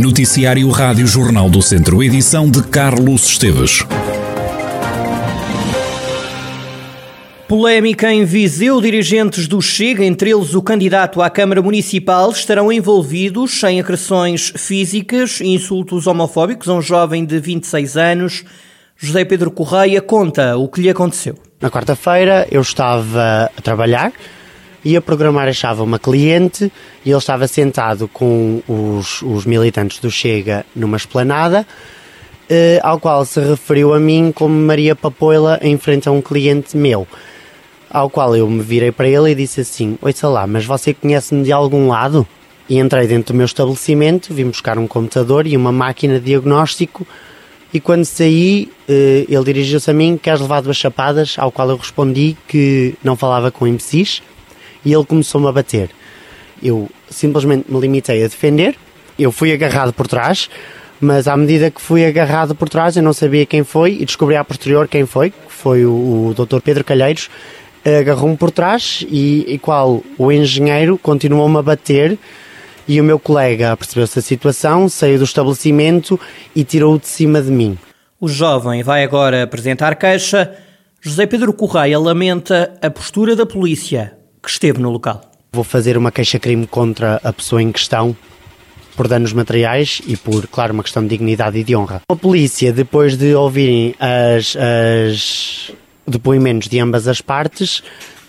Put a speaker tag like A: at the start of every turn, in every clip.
A: Noticiário Rádio Jornal do Centro, edição de Carlos Esteves.
B: Polémica em Viseu, dirigentes do Chega, entre eles o candidato à Câmara Municipal, estarão envolvidos em agressões físicas e insultos homofóbicos a um jovem de 26 anos. José Pedro Correia conta o que lhe aconteceu.
C: Na quarta-feira eu estava a trabalhar programar a chave a uma cliente e ele estava sentado com os, os militantes do Chega numa esplanada, eh, ao qual se referiu a mim como Maria Papoila em frente a um cliente meu. Ao qual eu me virei para ele e disse assim: Oi, lá, mas você conhece-me de algum lado? E entrei dentro do meu estabelecimento, vim buscar um computador e uma máquina de diagnóstico. E quando saí, eh, ele dirigiu-se a mim: Queres levar duas chapadas? Ao qual eu respondi que não falava com imbecis e ele começou-me a bater. Eu simplesmente me limitei a defender, eu fui agarrado por trás, mas à medida que fui agarrado por trás eu não sabia quem foi e descobri a posterior quem foi, que foi o, o Dr. Pedro Calheiros, agarrou-me por trás e, e qual o engenheiro continuou-me a bater e o meu colega percebeu-se a situação, saiu do estabelecimento e tirou-o de cima de mim.
B: O jovem vai agora apresentar queixa. José Pedro Correia lamenta a postura da polícia que esteve no local.
C: Vou fazer uma queixa-crime contra a pessoa em questão por danos materiais e por, claro, uma questão de dignidade e de honra. A polícia, depois de ouvirem as, as depoimentos de ambas as partes,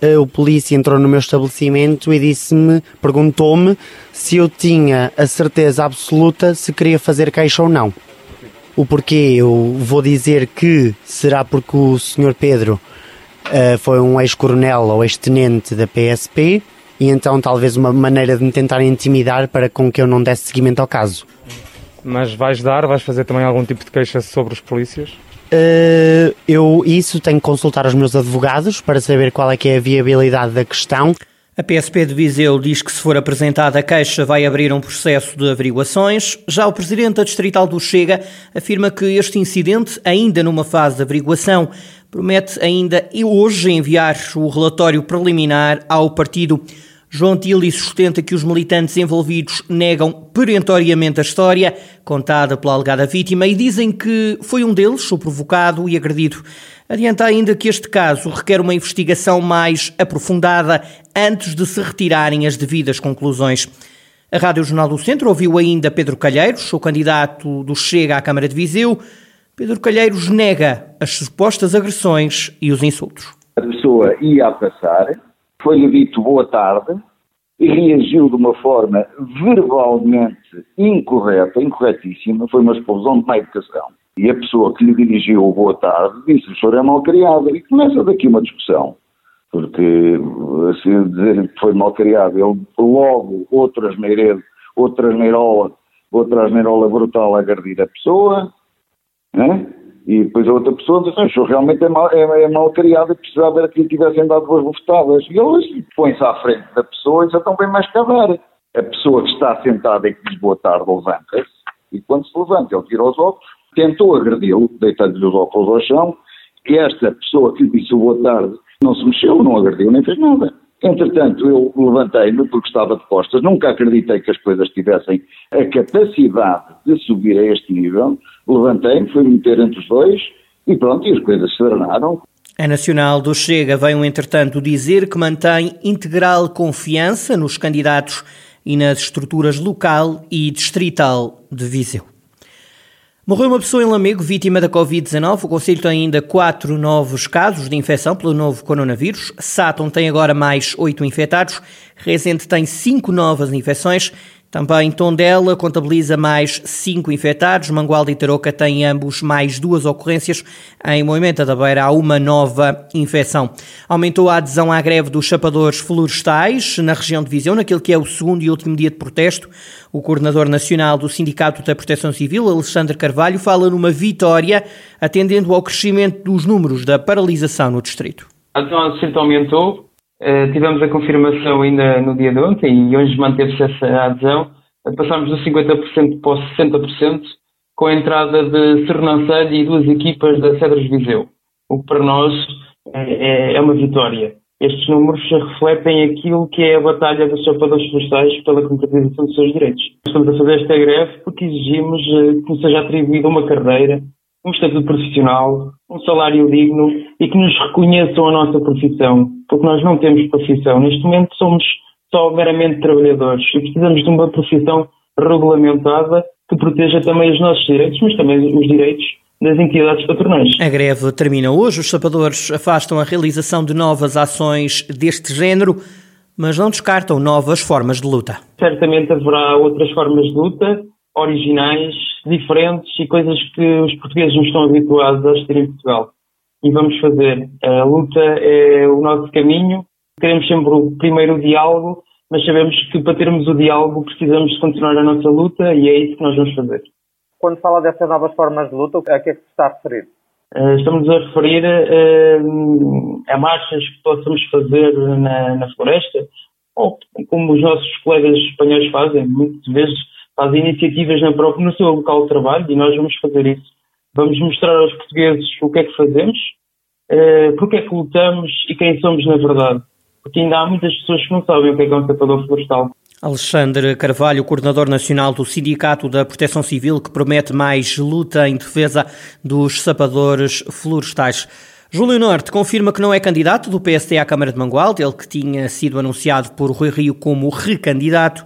C: eh, o polícia entrou no meu estabelecimento e disse-me, perguntou-me se eu tinha a certeza absoluta se queria fazer queixa ou não. O porquê eu vou dizer que será porque o Sr. Pedro uh, foi um ex-coronel ou ex-tenente da PSP e então talvez uma maneira de me tentar intimidar para com que eu não desse seguimento ao caso.
D: Mas vais dar, vais fazer também algum tipo de queixa sobre os polícias?
C: Uh, eu isso tenho que consultar os meus advogados para saber qual é que é a viabilidade da questão.
B: A PSP de Viseu diz que se for apresentada a queixa vai abrir um processo de averiguações. Já o presidente da Distrital do Chega afirma que este incidente, ainda numa fase de averiguação, promete ainda hoje enviar o relatório preliminar ao partido. João Tilly sustenta que os militantes envolvidos negam perentoriamente a história contada pela alegada vítima e dizem que foi um deles o provocado e agredido. Adianta ainda que este caso requer uma investigação mais aprofundada antes de se retirarem as devidas conclusões. A Rádio Jornal do Centro ouviu ainda Pedro Calheiros, o candidato do Chega à Câmara de Viseu, Pedro Calheiros nega as supostas agressões e os insultos.
E: A pessoa ia a passar, foi-lhe dito boa tarde e reagiu de uma forma verbalmente incorreta, incorretíssima, foi uma explosão de má educação. E a pessoa que lhe dirigiu o boa tarde disse o senhor é mal criado. E começa daqui uma discussão. Porque se dizer que foi mal criado, ele logo outra asneira, outra asneirola, outra asneirola brutal a agredir a pessoa, né? E depois a outra pessoa diz, senhor realmente é mal, é, é mal criado e precisava que lhe tivessem dado duas bofetadas. E ele põe-se à frente da pessoa e já estão bem mais cavar. A pessoa que está sentada e que diz boa tarde levanta-se e quando se levanta ele tira os óculos, tentou agredi-lo, deitando-lhe os óculos ao chão e esta pessoa que lhe disse boa tarde não se mexeu, não agrediu, nem fez nada. Entretanto, eu levantei-me porque estava de costas, nunca acreditei que as coisas tivessem a capacidade de subir a este nível. Levantei-me, fui meter entre os dois e pronto, e as coisas se drenaram.
B: A Nacional do Chega veio, entretanto, dizer que mantém integral confiança nos candidatos e nas estruturas local e distrital de Viseu. Morreu uma pessoa em Lamego vítima da Covid-19. O Conselho tem ainda quatro novos casos de infecção pelo novo coronavírus. Sátão tem agora mais oito infectados. Rezende tem cinco novas infecções. Também Tondela contabiliza mais cinco infectados. Mangualde e Tarouca têm ambos mais duas ocorrências. Em Moimenta da Beira há uma nova infecção. Aumentou a adesão à greve dos chapadores florestais na região de Viseu, naquele que é o segundo e último dia de protesto. O coordenador nacional do Sindicato da Proteção Civil, Alexandre Carvalho, fala numa vitória atendendo ao crescimento dos números da paralisação no distrito.
F: A adesão aumentou eh, tivemos a confirmação ainda no dia de ontem e hoje manteve-se essa adesão. Passámos dos 50% para os 60%, com a entrada de Sernancelho e duas equipas da Cedras Viseu, o que para nós é, é, é uma vitória. Estes números refletem aquilo que é a batalha dos sapadores florestais pela concretização dos seus direitos. Estamos a fazer esta greve porque exigimos eh, que nos seja atribuída uma carreira, um estatuto profissional, um salário digno e que nos reconheçam a nossa profissão, porque nós não temos profissão. Neste momento somos só meramente trabalhadores e precisamos de uma profissão regulamentada que proteja também os nossos direitos, mas também os direitos das entidades patronais.
B: A greve termina hoje. Os sapadores afastam a realização de novas ações deste género, mas não descartam novas formas de luta.
F: Certamente haverá outras formas de luta, originais, diferentes e coisas que os portugueses não estão habituados a assistir em Portugal. E vamos fazer. A luta é o nosso caminho. Queremos sempre o primeiro diálogo, mas sabemos que para termos o diálogo precisamos continuar a nossa luta e é isso que nós vamos fazer.
G: Quando fala dessas novas formas de luta, a que é que se está a referir?
F: Uh, estamos a referir uh, a marchas que possamos fazer na, na, floresta, ou como os nossos colegas espanhóis fazem, muitas vezes fazem iniciativas na própria, no seu local de trabalho e nós vamos fazer isso. Vamos mostrar aos portugueses o que é que fazemos, uh, porque é que lutamos e quem somos na verdade. Porque ainda há muitas pessoas que não sabem o que é, que é um sapador florestal.
B: Alexandre Carvalho, coordenador nacional do Sindicato da Proteção Civil, que promete mais luta em defesa dos sapadores florestais. Júlio Norte confirma que não é candidato do PSD à Câmara de Mangualde, ele que tinha sido anunciado por Rui Rio como recandidato.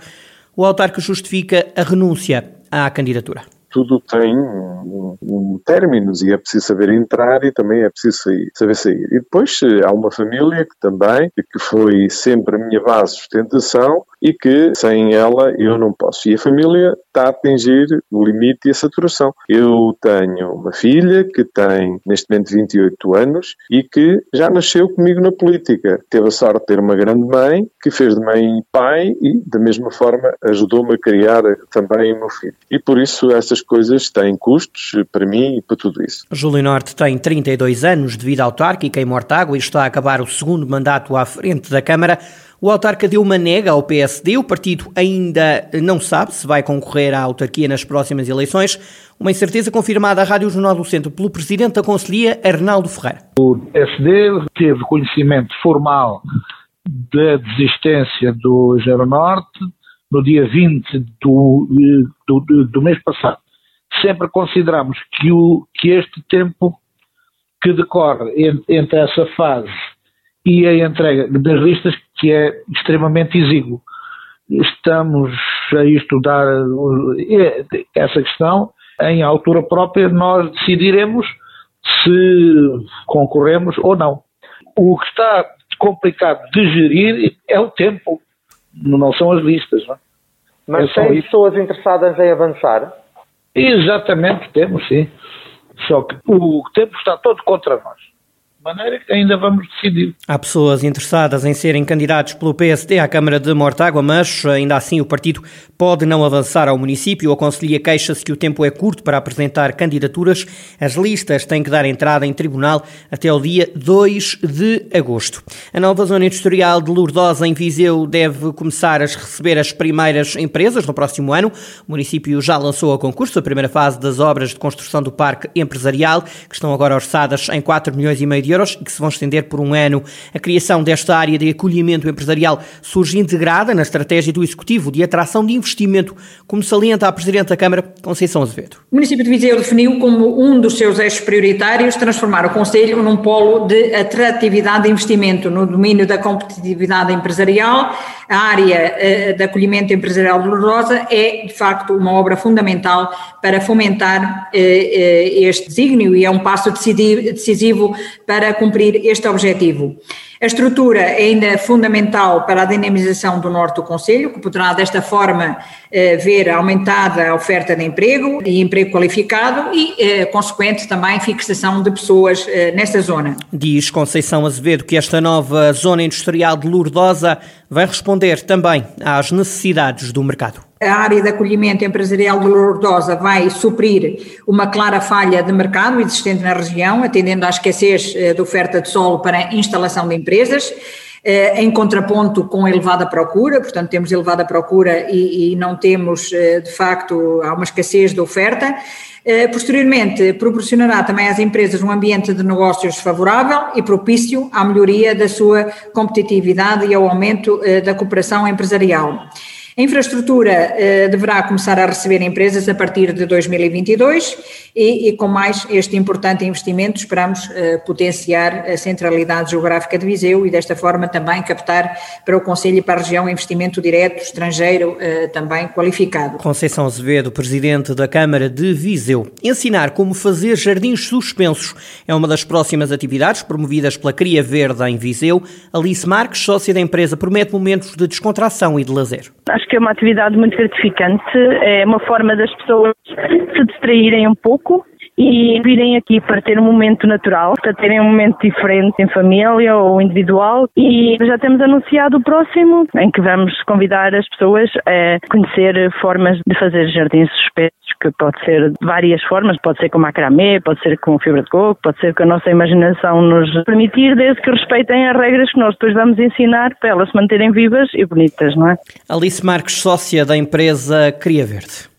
B: O autarca justifica a renúncia à candidatura
H: tudo tem um, um términos e é preciso saber entrar e também é preciso sair, saber sair. E depois eh, há uma família que também, que foi sempre a minha base de sustentação e que sem ela eu não posso. E a família está a atingir o limite e a saturação. Eu tenho uma filha que tem neste momento 28 anos e que já nasceu comigo na política. Teve a sorte de ter uma grande mãe que fez de mãe e pai e da mesma forma ajudou-me a criar também o meu filho. E por isso essas coisas têm custos para mim e para tudo isso.
B: Júlio Norte tem 32 anos de vida autárquica em Mortágua e está a acabar o segundo mandato à frente da Câmara. O autarca deu uma nega ao PSD. O partido ainda não sabe se vai concorrer à autarquia nas próximas eleições. Uma incerteza confirmada à Rádio Jornal do Centro pelo presidente da Conselhia, Arnaldo Ferreira.
I: O PSD teve conhecimento formal da desistência do Gero Norte no dia 20 do, do, do, do mês passado. Sempre consideramos que, o, que este tempo que decorre entre essa fase e a entrega das listas, que é extremamente exíguo. Estamos a estudar eh, essa questão. Em altura própria, nós decidiremos se concorremos ou não. O que está complicado de gerir é o tempo, não são as listas. Não é?
G: Mas é tem pessoas interessadas em avançar?
I: Exatamente, temos sim. Só que o tempo está todo contra nós maneira que ainda vamos decidir.
B: Há pessoas interessadas em serem candidatos pelo PSD à Câmara de Mortágua, mas ainda assim o partido pode não avançar ao município. A Conselhia queixa-se que o tempo é curto para apresentar candidaturas. As listas têm que dar entrada em tribunal até o dia 2 de agosto. A nova zona industrial de Lourdosa, em Viseu, deve começar a receber as primeiras empresas no próximo ano. O município já lançou a concurso a primeira fase das obras de construção do parque empresarial, que estão agora orçadas em 4 milhões e meio de euros euros, que se vão estender por um ano. A criação desta área de acolhimento empresarial surge integrada na estratégia do Executivo de atração de investimento, como salienta a Presidente da Câmara, Conceição Azevedo.
J: O município de Viseu definiu como um dos seus eixos prioritários transformar o Conselho num polo de atratividade de investimento no domínio da competitividade empresarial. A área uh, de acolhimento empresarial dolorosa é, de facto, uma obra fundamental para fomentar uh, uh, este desígnio e é um passo decisivo para cumprir este objetivo. A estrutura é ainda fundamental para a dinamização do norte do Conselho, que poderá desta forma eh, ver aumentada a oferta de emprego e emprego qualificado e, eh, consequente, também fixação de pessoas eh, nesta zona.
B: Diz Conceição Azevedo que esta nova zona industrial de Lourdosa vai responder também às necessidades do mercado
J: a área de acolhimento empresarial de Lourdosa vai suprir uma clara falha de mercado existente na região, atendendo à escassez de oferta de solo para instalação de empresas. Em contraponto com elevada procura, portanto, temos elevada procura e, e não temos, de facto, há uma escassez de oferta. Posteriormente, proporcionará também às empresas um ambiente de negócios favorável e propício à melhoria da sua competitividade e ao aumento da cooperação empresarial. A infraestrutura eh, deverá começar a receber empresas a partir de 2022 e, e com mais este importante investimento esperamos eh, potenciar a centralidade geográfica de Viseu e desta forma também captar para o Conselho e para a região investimento direto estrangeiro eh, também qualificado.
B: Conceição Azevedo, Presidente da Câmara de Viseu. Ensinar como fazer jardins suspensos é uma das próximas atividades promovidas pela Cria Verde em Viseu. Alice Marques, sócia da empresa, promete momentos de descontração e de lazer.
K: Acho que é uma atividade muito gratificante, é uma forma das pessoas se distraírem um pouco e virem aqui para ter um momento natural, para terem um momento diferente em família ou individual e já temos anunciado o próximo em que vamos convidar as pessoas a conhecer formas de fazer jardins suspensos que pode ser de várias formas, pode ser com macramê, pode ser com fibra de coco, pode ser com a nossa imaginação nos permitir, desde que respeitem as regras que nós depois vamos ensinar para elas se manterem vivas e bonitas, não é?
B: Alice Marques, sócia da empresa Cria Verde.